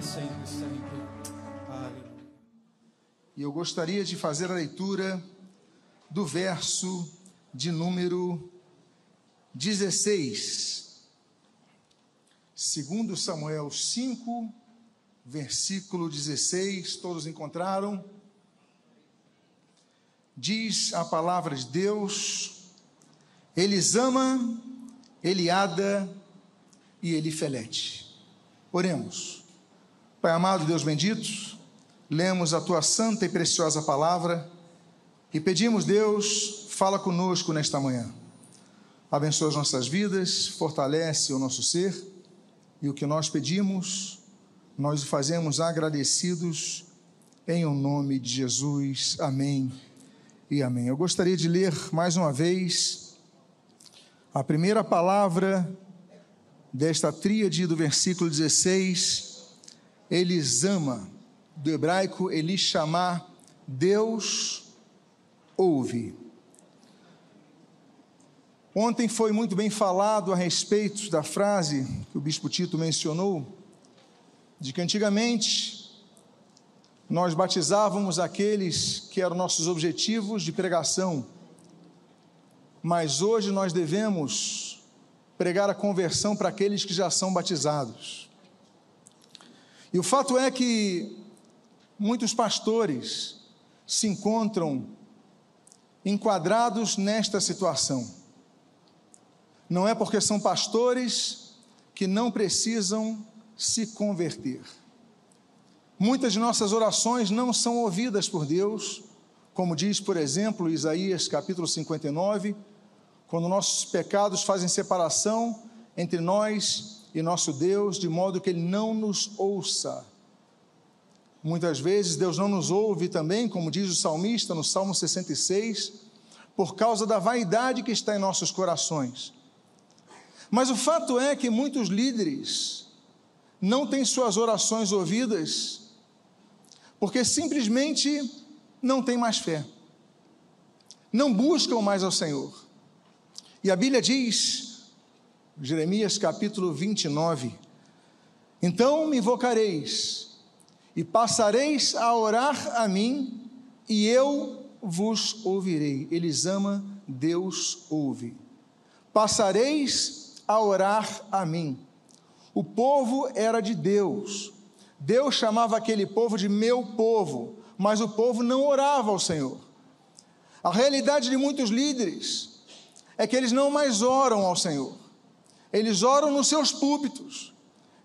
para sempre sempre. E eu gostaria de fazer a leitura do verso de número 16. Segundo Samuel 5, versículo 16, todos encontraram? Diz a palavra de Deus: Elisama, Eliada e Elifelete. Oremos. Pai amado, Deus bendito, lemos a tua santa e preciosa palavra e pedimos, Deus, fala conosco nesta manhã. Abençoa as nossas vidas, fortalece o nosso ser e o que nós pedimos, nós o fazemos agradecidos em o nome de Jesus. Amém e amém. Eu gostaria de ler mais uma vez a primeira palavra desta tríade do versículo 16, Elisama, do hebraico Elishamá, Deus ouve. Ontem foi muito bem falado a respeito da frase que o bispo Tito mencionou, de que antigamente nós batizávamos aqueles que eram nossos objetivos de pregação, mas hoje nós devemos pregar a conversão para aqueles que já são batizados. E o fato é que muitos pastores se encontram enquadrados nesta situação não é porque são pastores que não precisam se converter. Muitas de nossas orações não são ouvidas por Deus, como diz, por exemplo, Isaías capítulo 59, quando nossos pecados fazem separação entre nós e nosso Deus, de modo que Ele não nos ouça. Muitas vezes Deus não nos ouve também, como diz o salmista no Salmo 66, por causa da vaidade que está em nossos corações. Mas o fato é que muitos líderes não têm suas orações ouvidas porque simplesmente não têm mais fé, não buscam mais ao Senhor. E a Bíblia diz, Jeremias capítulo 29, então me invocareis e passareis a orar a mim e eu vos ouvirei. Eles ama, Deus ouve. Passareis a orar a mim. O povo era de Deus. Deus chamava aquele povo de meu povo, mas o povo não orava ao Senhor. A realidade de muitos líderes é que eles não mais oram ao Senhor. Eles oram nos seus púlpitos.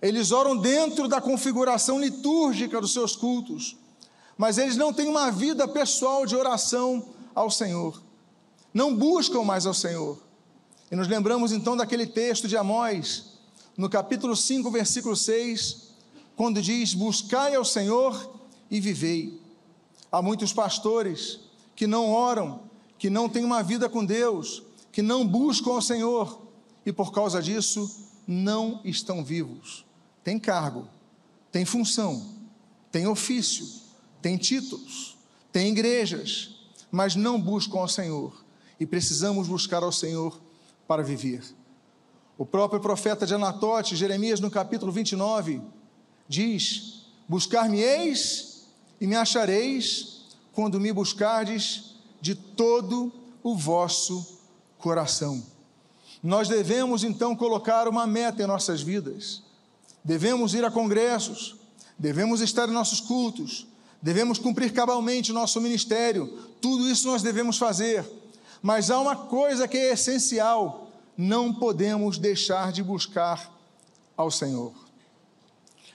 Eles oram dentro da configuração litúrgica dos seus cultos. Mas eles não têm uma vida pessoal de oração ao Senhor. Não buscam mais ao Senhor. E nos lembramos então daquele texto de Amós, no capítulo 5, versículo 6, quando diz: Buscai ao Senhor e vivei. Há muitos pastores que não oram, que não têm uma vida com Deus, que não buscam ao Senhor e por causa disso não estão vivos. Tem cargo, tem função, tem ofício, tem títulos, tem igrejas, mas não buscam ao Senhor. E precisamos buscar ao Senhor para viver. O próprio profeta de Anatote, Jeremias, no capítulo 29, diz: Buscar-me-eis e me achareis quando me buscardes de todo o vosso coração. Nós devemos então colocar uma meta em nossas vidas. Devemos ir a congressos, devemos estar em nossos cultos, devemos cumprir cabalmente o nosso ministério. Tudo isso nós devemos fazer mas há uma coisa que é essencial: não podemos deixar de buscar ao Senhor.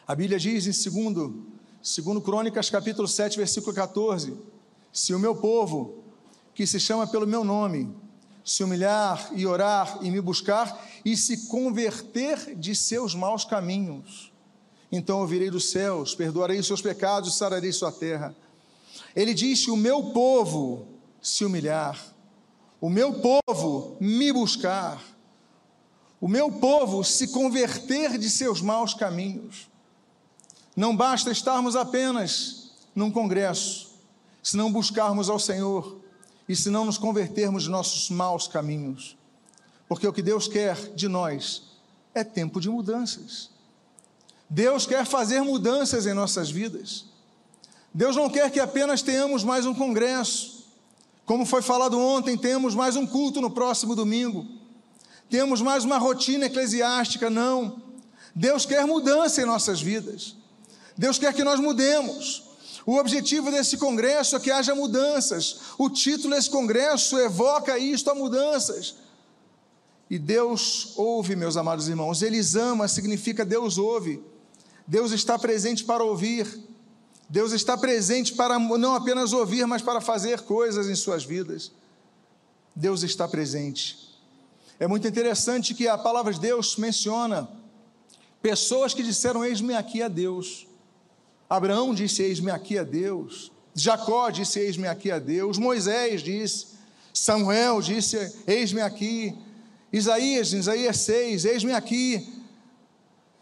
A Bíblia diz em segundo, segundo Crônicas, capítulo 7, versículo 14: Se o meu povo, que se chama pelo meu nome, se humilhar e orar e me buscar e se converter de seus maus caminhos, então ouvirei dos céus, perdoarei os seus pecados e sararei sua terra. Ele disse: O meu povo se humilhar o meu povo me buscar, o meu povo se converter de seus maus caminhos. Não basta estarmos apenas num congresso, se não buscarmos ao Senhor e se não nos convertermos de nossos maus caminhos. Porque o que Deus quer de nós é tempo de mudanças. Deus quer fazer mudanças em nossas vidas. Deus não quer que apenas tenhamos mais um congresso. Como foi falado ontem, temos mais um culto no próximo domingo. Temos mais uma rotina eclesiástica, não. Deus quer mudança em nossas vidas. Deus quer que nós mudemos. O objetivo desse congresso é que haja mudanças. O título desse congresso evoca isto a mudanças. E Deus ouve, meus amados irmãos. Eles ama significa Deus ouve. Deus está presente para ouvir. Deus está presente para não apenas ouvir, mas para fazer coisas em suas vidas. Deus está presente. É muito interessante que a palavra de Deus menciona pessoas que disseram: Eis-me aqui a Deus. Abraão disse: Eis-me aqui a Deus. Jacó disse: Eis-me aqui a Deus. Moisés disse. Samuel disse: Eis-me aqui. Isaías, Isaías 6, eis-me aqui.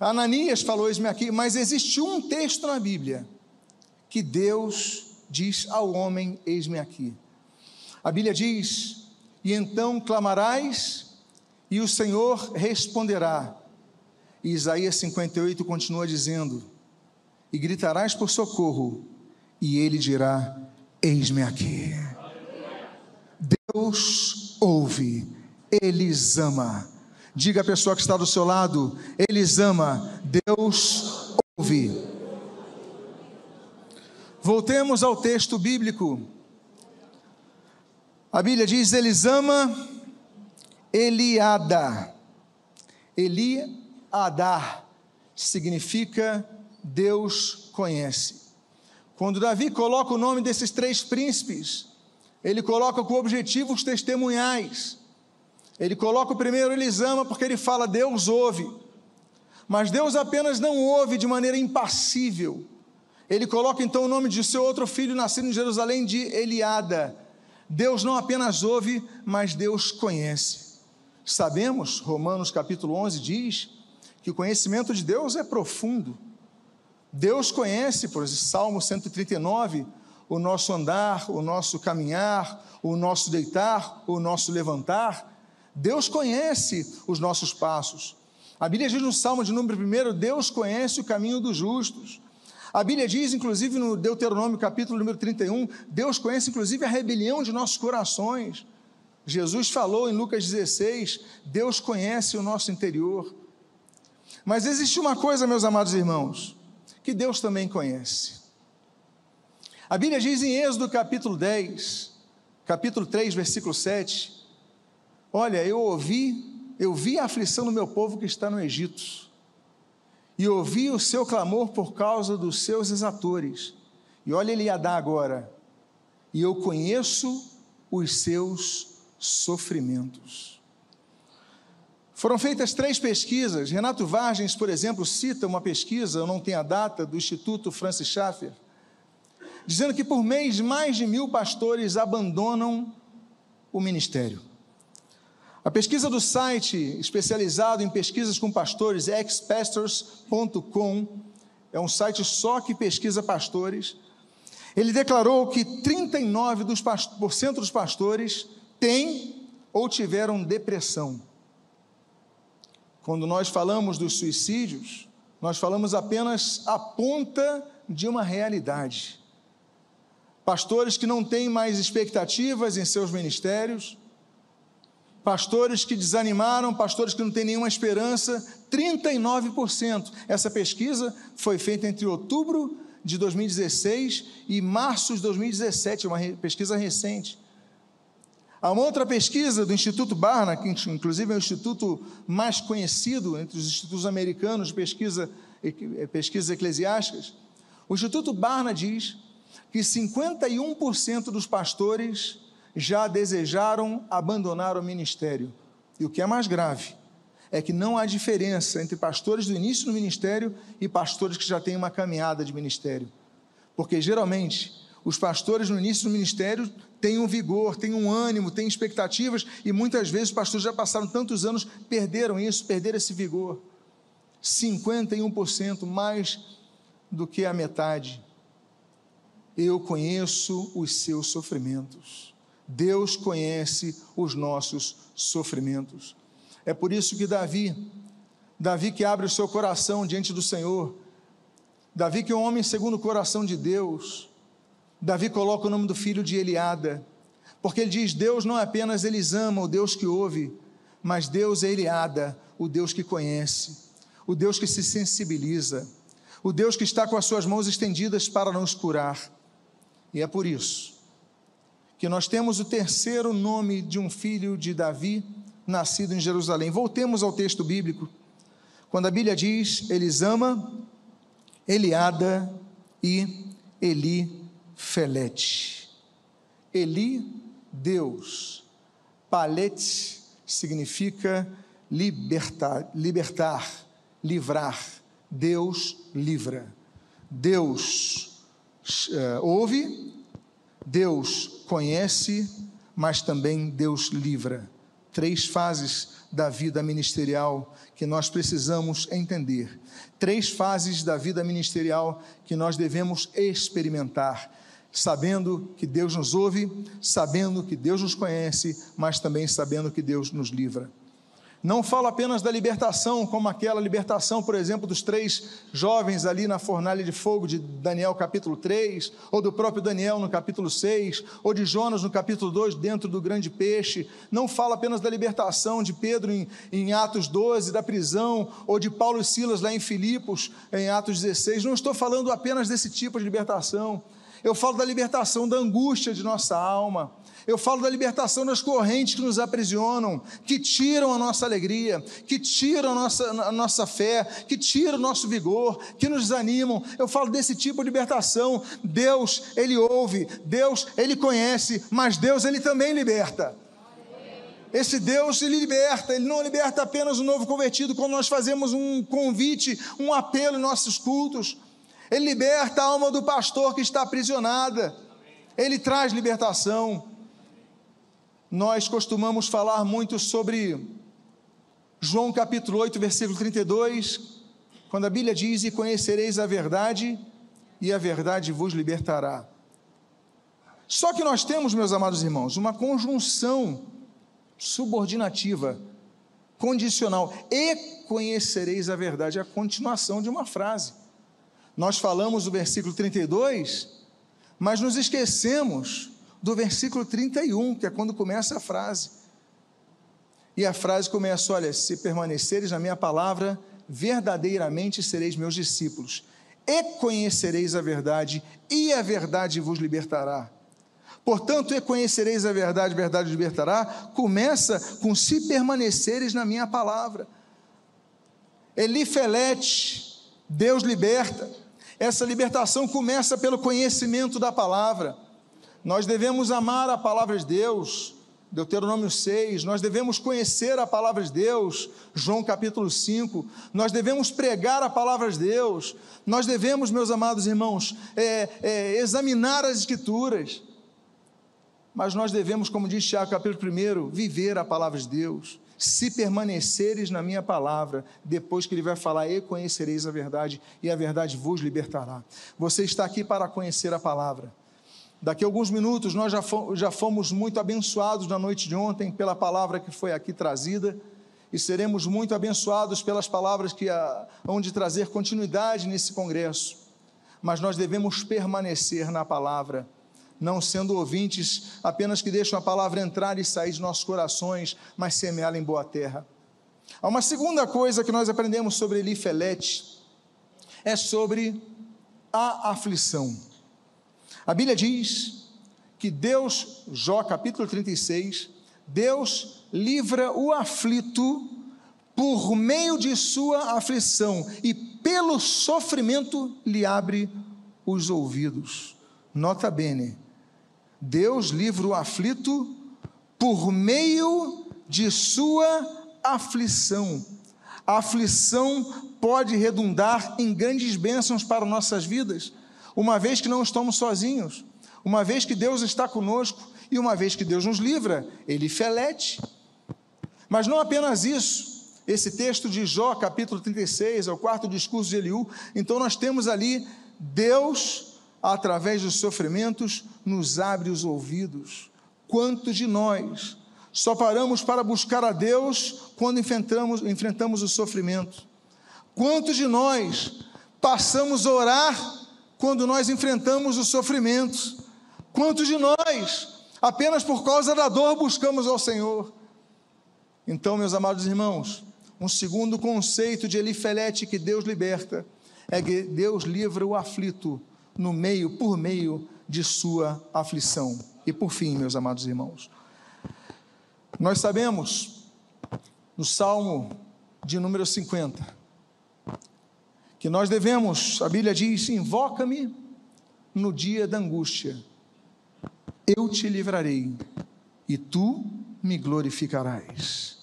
Ananias falou, eis-me aqui. Mas existe um texto na Bíblia que Deus diz ao homem: Eis-me aqui. A Bíblia diz: E então clamarás, e o Senhor responderá. E Isaías 58 continua dizendo: E gritarás por socorro, e ele dirá: Eis-me aqui. Deus ouve, eles ama. Diga a pessoa que está do seu lado, eles ama, Deus ouve. Voltemos ao texto bíblico. A Bíblia diz: Elisama Eliada. Eliada significa Deus conhece. Quando Davi coloca o nome desses três príncipes, ele coloca com objetivos testemunhais. Ele coloca o primeiro Elisama porque ele fala Deus ouve. Mas Deus apenas não ouve de maneira impassível ele coloca então o nome de seu outro filho, nascido em Jerusalém, de Eliada. Deus não apenas ouve, mas Deus conhece. Sabemos, Romanos capítulo 11 diz, que o conhecimento de Deus é profundo. Deus conhece, por exemplo, Salmo 139, o nosso andar, o nosso caminhar, o nosso deitar, o nosso levantar. Deus conhece os nossos passos. A Bíblia diz no Salmo de número 1: Deus conhece o caminho dos justos. A Bíblia diz, inclusive no Deuteronômio, capítulo número 31, Deus conhece inclusive a rebelião de nossos corações. Jesus falou em Lucas 16: Deus conhece o nosso interior. Mas existe uma coisa, meus amados irmãos, que Deus também conhece. A Bíblia diz em Êxodo capítulo 10, capítulo 3, versículo 7: Olha, eu ouvi, eu vi a aflição do meu povo que está no Egito e ouvi o seu clamor por causa dos seus exatores. E olha ele ia dar agora. E eu conheço os seus sofrimentos. Foram feitas três pesquisas. Renato Vargens, por exemplo, cita uma pesquisa, eu não tenho a data, do Instituto Francis Schaeffer, dizendo que por mês mais de mil pastores abandonam o ministério. A pesquisa do site especializado em pesquisas com pastores, expastors.com, é um site só que pesquisa pastores. Ele declarou que 39% dos, pastores têm ou tiveram depressão. Quando nós falamos dos suicídios, nós falamos apenas a ponta de uma realidade. Pastores que não têm mais expectativas em seus ministérios, pastores que desanimaram, pastores que não têm nenhuma esperança, 39%. Essa pesquisa foi feita entre outubro de 2016 e março de 2017, uma pesquisa recente. Há uma outra pesquisa do Instituto Barna, que inclusive é o instituto mais conhecido entre os institutos americanos de pesquisa, pesquisas eclesiásticas. O Instituto Barna diz que 51% dos pastores já desejaram abandonar o ministério. E o que é mais grave é que não há diferença entre pastores do início do ministério e pastores que já têm uma caminhada de ministério. Porque geralmente os pastores no início do ministério têm um vigor, têm um ânimo, têm expectativas e muitas vezes os pastores já passaram tantos anos, perderam isso, perderam esse vigor. 51% mais do que a metade. Eu conheço os seus sofrimentos. Deus conhece os nossos sofrimentos. É por isso que Davi, Davi que abre o seu coração diante do Senhor, Davi que é um homem segundo o coração de Deus, Davi coloca o nome do filho de Eliada, porque ele diz: Deus não é apenas eles ama, o Deus que ouve, mas Deus é Eliada, o Deus que conhece, o Deus que se sensibiliza, o Deus que está com as suas mãos estendidas para nos curar. E é por isso que nós temos o terceiro nome de um filho de Davi, nascido em Jerusalém. Voltemos ao texto bíblico, quando a Bíblia diz: Elisama, Eliada e Eli Felete. Eli, Deus. Palete significa libertar, libertar, livrar. Deus livra. Deus uh, ouve, Deus conhece, mas também Deus livra. Três fases da vida ministerial que nós precisamos entender. Três fases da vida ministerial que nós devemos experimentar, sabendo que Deus nos ouve, sabendo que Deus nos conhece, mas também sabendo que Deus nos livra. Não fala apenas da libertação, como aquela libertação, por exemplo, dos três jovens ali na fornalha de fogo de Daniel capítulo 3, ou do próprio Daniel no capítulo 6, ou de Jonas no capítulo 2, dentro do grande peixe. Não fala apenas da libertação de Pedro em, em Atos 12, da prisão, ou de Paulo e Silas lá em Filipos, em Atos 16. Não estou falando apenas desse tipo de libertação. Eu falo da libertação da angústia de nossa alma eu falo da libertação das correntes que nos aprisionam, que tiram a nossa alegria, que tiram a nossa, a nossa fé, que tiram o nosso vigor, que nos desanimam. Eu falo desse tipo de libertação. Deus, Ele ouve, Deus, Ele conhece, mas Deus, Ele também liberta. Esse Deus, Ele liberta, Ele não liberta apenas o novo convertido, quando nós fazemos um convite, um apelo em nossos cultos. Ele liberta a alma do pastor que está aprisionada. Ele traz libertação nós costumamos falar muito sobre João capítulo 8, versículo 32, quando a Bíblia diz: E conhecereis a verdade, e a verdade vos libertará. Só que nós temos, meus amados irmãos, uma conjunção subordinativa, condicional, e conhecereis a verdade, é a continuação de uma frase. Nós falamos o versículo 32, mas nos esquecemos do versículo 31, que é quando começa a frase. E a frase começa: Olha, se permaneceres na minha palavra, verdadeiramente sereis meus discípulos, e conhecereis a verdade, e a verdade vos libertará. Portanto, e conhecereis a verdade, a verdade libertará, começa com se permaneceres na minha palavra. Elifelete, Deus liberta. Essa libertação começa pelo conhecimento da palavra. Nós devemos amar a palavra de Deus, Deuteronômio 6, nós devemos conhecer a palavra de Deus, João capítulo 5, nós devemos pregar a palavra de Deus, nós devemos, meus amados irmãos, é, é, examinar as Escrituras, mas nós devemos, como diz Tiago capítulo 1, viver a palavra de Deus. Se permaneceres na minha palavra, depois que ele vai falar, e conhecereis a verdade, e a verdade vos libertará. Você está aqui para conhecer a palavra. Daqui a alguns minutos nós já fomos, muito abençoados na noite de ontem pela palavra que foi aqui trazida e seremos muito abençoados pelas palavras que hão de trazer continuidade nesse congresso. Mas nós devemos permanecer na palavra, não sendo ouvintes apenas que deixam a palavra entrar e sair de nossos corações, mas semeá-la em boa terra. Há uma segunda coisa que nós aprendemos sobre Elifelete, é sobre a aflição. A Bíblia diz que Deus, Jó capítulo 36, Deus livra o aflito por meio de sua aflição e pelo sofrimento lhe abre os ouvidos. Nota bene, Deus livra o aflito por meio de sua aflição. A aflição pode redundar em grandes bênçãos para nossas vidas uma vez que não estamos sozinhos, uma vez que Deus está conosco e uma vez que Deus nos livra, Ele felete. Mas não apenas isso, esse texto de Jó, capítulo 36, é o quarto discurso de Eliú, então nós temos ali Deus, através dos sofrimentos, nos abre os ouvidos. Quantos de nós só paramos para buscar a Deus quando enfrentamos, enfrentamos o sofrimento? Quantos de nós passamos a orar quando nós enfrentamos os sofrimentos? Quantos de nós, apenas por causa da dor, buscamos ao Senhor? Então, meus amados irmãos, um segundo conceito de Elifelete que Deus liberta é que Deus livra o aflito no meio, por meio de sua aflição. E por fim, meus amados irmãos, nós sabemos no Salmo de número 50, que nós devemos, a Bíblia diz: invoca-me no dia da angústia, eu te livrarei e tu me glorificarás.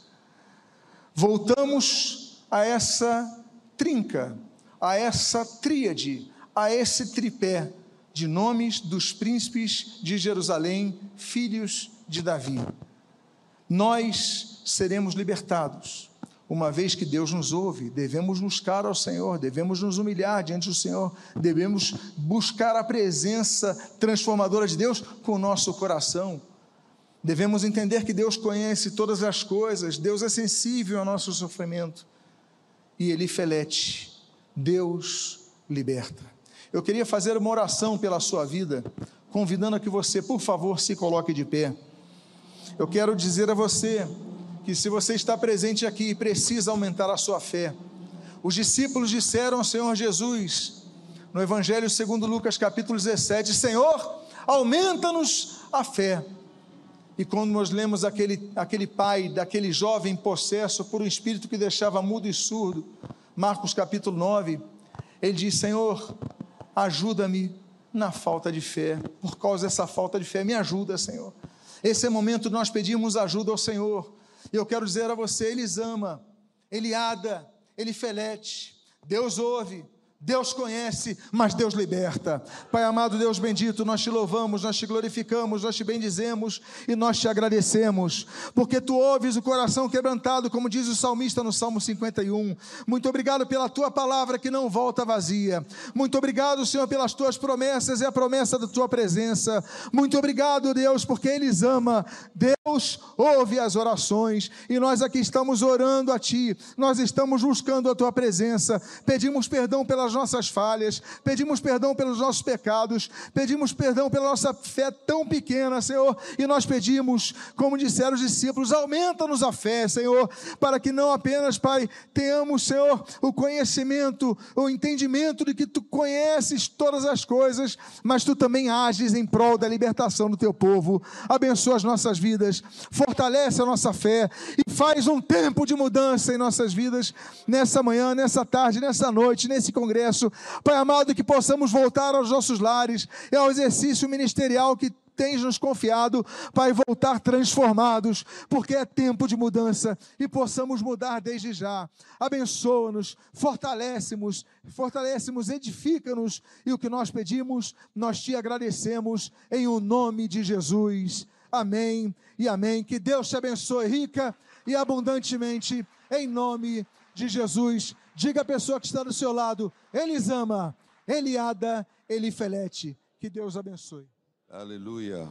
Voltamos a essa trinca, a essa tríade, a esse tripé de nomes dos príncipes de Jerusalém, filhos de Davi. Nós seremos libertados uma vez que Deus nos ouve, devemos buscar ao Senhor, devemos nos humilhar diante do Senhor, devemos buscar a presença transformadora de Deus com o nosso coração. Devemos entender que Deus conhece todas as coisas, Deus é sensível ao nosso sofrimento. E Ele felete, Deus liberta. Eu queria fazer uma oração pela sua vida, convidando a que você, por favor, se coloque de pé. Eu quero dizer a você que se você está presente aqui e precisa aumentar a sua fé, os discípulos disseram ao Senhor Jesus, no Evangelho segundo Lucas capítulo 17, Senhor, aumenta-nos a fé. E quando nós lemos aquele, aquele pai daquele jovem possesso por um espírito que deixava mudo e surdo, Marcos capítulo 9, ele diz: Senhor, ajuda-me na falta de fé, por causa dessa falta de fé, me ajuda, Senhor. Esse é o momento de nós pedirmos ajuda ao Senhor. E eu quero dizer a você: Ele ama, Ele ada, Ele felete, Deus ouve, Deus conhece, mas Deus liberta. Pai amado, Deus bendito, nós te louvamos, nós te glorificamos, nós te bendizemos e nós te agradecemos, porque tu ouves o coração quebrantado, como diz o salmista no Salmo 51. Muito obrigado pela tua palavra que não volta vazia. Muito obrigado, Senhor, pelas tuas promessas e a promessa da tua presença. Muito obrigado, Deus, porque eles ama. Deus ouve as orações e nós aqui estamos orando a ti. Nós estamos buscando a tua presença. Pedimos perdão pelas nossas falhas, pedimos perdão pelos nossos pecados, pedimos perdão pela nossa fé tão pequena, Senhor, e nós pedimos, como disseram os discípulos, aumenta-nos a fé, Senhor, para que não apenas, Pai, tenhamos, Senhor, o conhecimento, o entendimento de que Tu conheces todas as coisas, mas Tu também ages em prol da libertação do Teu povo. Abençoa as nossas vidas, fortalece a nossa fé e faz um tempo de mudança em nossas vidas nessa manhã, nessa tarde, nessa noite, nesse congresso processo. Pai amado, que possamos voltar aos nossos lares e ao exercício ministerial que tens nos confiado, Pai, voltar transformados, porque é tempo de mudança e possamos mudar desde já. Abençoa-nos, fortalece-nos, fortalece-nos, edifica-nos e o que nós pedimos, nós te agradecemos em o nome de Jesus. Amém e amém. Que Deus te abençoe rica e abundantemente em nome de Jesus. Diga a pessoa que está do seu lado: Eles ama, Eliada, Elifelete. Que Deus abençoe. Aleluia.